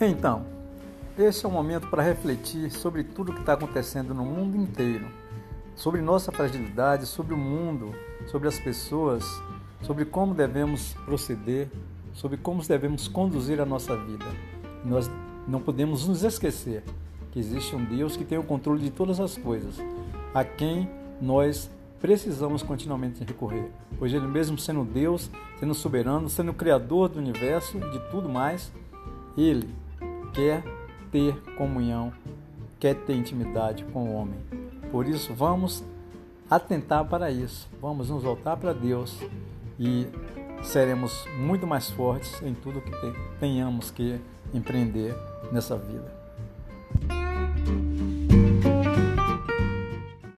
Então, este é o momento para refletir sobre tudo que está acontecendo no mundo inteiro, sobre nossa fragilidade, sobre o mundo, sobre as pessoas, sobre como devemos proceder, sobre como devemos conduzir a nossa vida. Nós não podemos nos esquecer que existe um Deus que tem o controle de todas as coisas, a quem nós precisamos continuamente recorrer, pois Ele mesmo sendo Deus, sendo soberano, sendo Criador do universo, de tudo mais, Ele quer ter comunhão, quer ter intimidade com o homem. Por isso, vamos atentar para isso, vamos nos voltar para Deus e seremos muito mais fortes em tudo que tenhamos que empreender nessa vida.